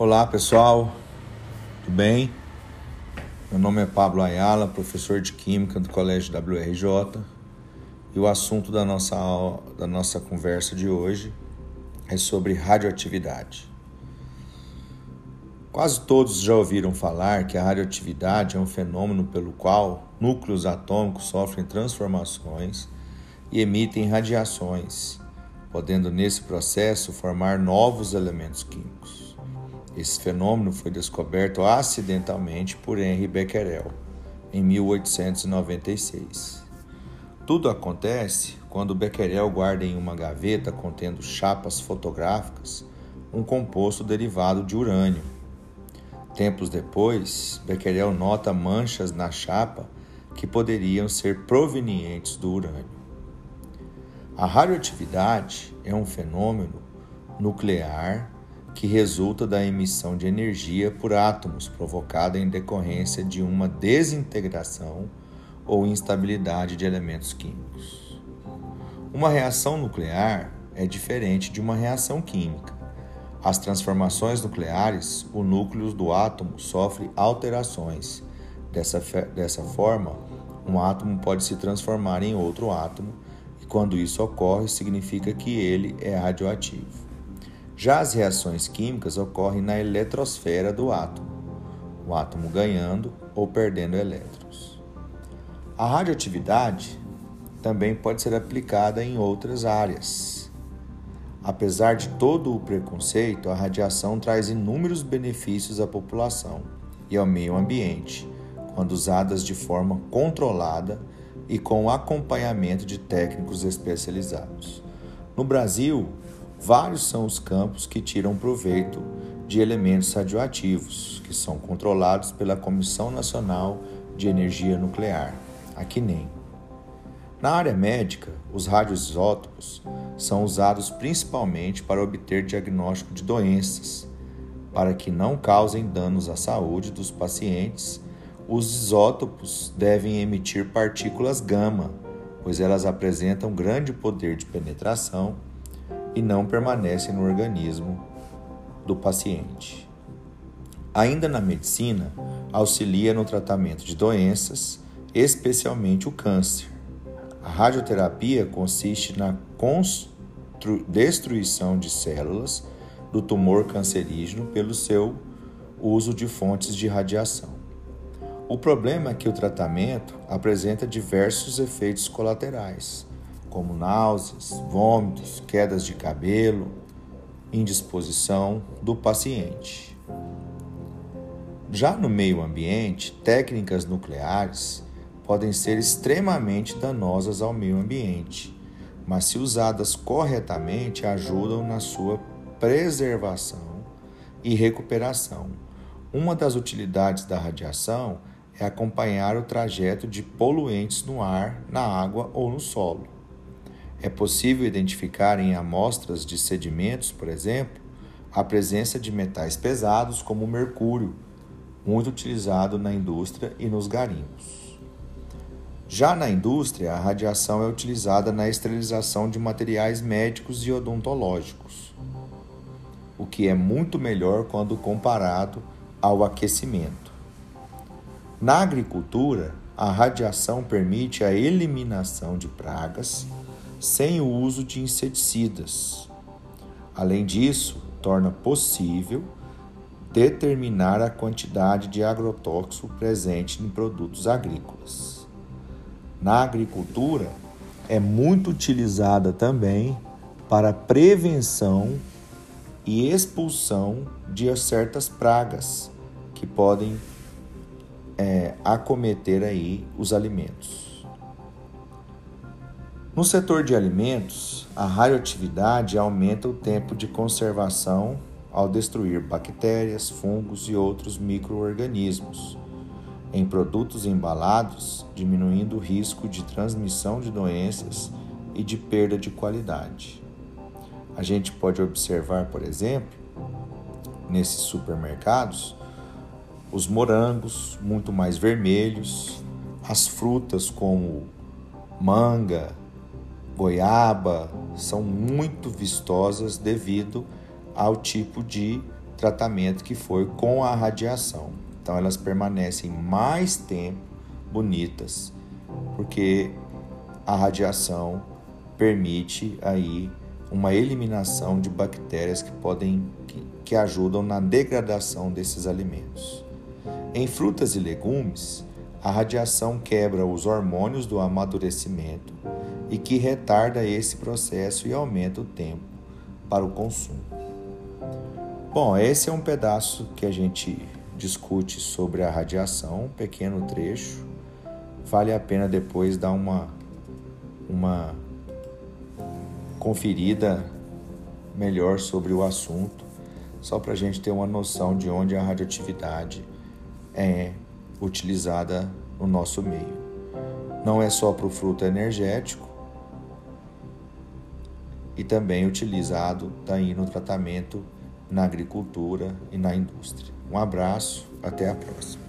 Olá pessoal, tudo bem? Meu nome é Pablo Ayala, professor de Química do Colégio WRJ e o assunto da nossa, aula, da nossa conversa de hoje é sobre radioatividade. Quase todos já ouviram falar que a radioatividade é um fenômeno pelo qual núcleos atômicos sofrem transformações e emitem radiações, podendo nesse processo formar novos elementos químicos. Esse fenômeno foi descoberto acidentalmente por Henri Becquerel em 1896. Tudo acontece quando Becquerel guarda em uma gaveta contendo chapas fotográficas um composto derivado de urânio. Tempos depois, Becquerel nota manchas na chapa que poderiam ser provenientes do urânio. A radioatividade é um fenômeno nuclear que resulta da emissão de energia por átomos provocada em decorrência de uma desintegração ou instabilidade de elementos químicos. Uma reação nuclear é diferente de uma reação química. As transformações nucleares, o núcleo do átomo sofre alterações. Dessa, dessa forma, um átomo pode se transformar em outro átomo, e quando isso ocorre, significa que ele é radioativo. Já as reações químicas ocorrem na eletrosfera do átomo, o átomo ganhando ou perdendo elétrons. A radioatividade também pode ser aplicada em outras áreas. Apesar de todo o preconceito, a radiação traz inúmeros benefícios à população e ao meio ambiente, quando usadas de forma controlada e com acompanhamento de técnicos especializados. No Brasil, Vários são os campos que tiram proveito de elementos radioativos, que são controlados pela Comissão Nacional de Energia Nuclear, a CNEM. Na área médica, os radioisótopos são usados principalmente para obter diagnóstico de doenças, para que não causem danos à saúde dos pacientes. Os isótopos devem emitir partículas gama, pois elas apresentam grande poder de penetração e não permanecem no organismo do paciente. Ainda na medicina, auxilia no tratamento de doenças, especialmente o câncer. A radioterapia consiste na destruição de células do tumor cancerígeno pelo seu uso de fontes de radiação. O problema é que o tratamento apresenta diversos efeitos colaterais, como náuseas, vômitos, quedas de cabelo, indisposição do paciente. Já no meio ambiente, técnicas nucleares podem ser extremamente danosas ao meio ambiente, mas se usadas corretamente ajudam na sua preservação e recuperação. Uma das utilidades da radiação é acompanhar o trajeto de poluentes no ar, na água ou no solo. É possível identificar em amostras de sedimentos, por exemplo, a presença de metais pesados como o mercúrio, muito utilizado na indústria e nos garimpos. Já na indústria, a radiação é utilizada na esterilização de materiais médicos e odontológicos, o que é muito melhor quando comparado ao aquecimento. Na agricultura, a radiação permite a eliminação de pragas sem o uso de inseticidas. Além disso, torna possível determinar a quantidade de agrotóxico presente em produtos agrícolas. Na agricultura, é muito utilizada também para prevenção e expulsão de certas pragas que podem é, acometer aí os alimentos. No setor de alimentos, a radioatividade aumenta o tempo de conservação ao destruir bactérias, fungos e outros microorganismos em produtos embalados, diminuindo o risco de transmissão de doenças e de perda de qualidade. A gente pode observar, por exemplo, nesses supermercados, os morangos muito mais vermelhos, as frutas como manga, goiaba são muito vistosas devido ao tipo de tratamento que foi com a radiação. Então elas permanecem mais tempo bonitas, porque a radiação permite aí uma eliminação de bactérias que podem que, que ajudam na degradação desses alimentos. Em frutas e legumes, a radiação quebra os hormônios do amadurecimento e que retarda esse processo e aumenta o tempo para o consumo. Bom, esse é um pedaço que a gente discute sobre a radiação, um pequeno trecho. Vale a pena depois dar uma uma conferida melhor sobre o assunto, só para a gente ter uma noção de onde a radioatividade é utilizada no nosso meio. Não é só para o fruto energético e também utilizado daí no tratamento na agricultura e na indústria. Um abraço, até a próxima.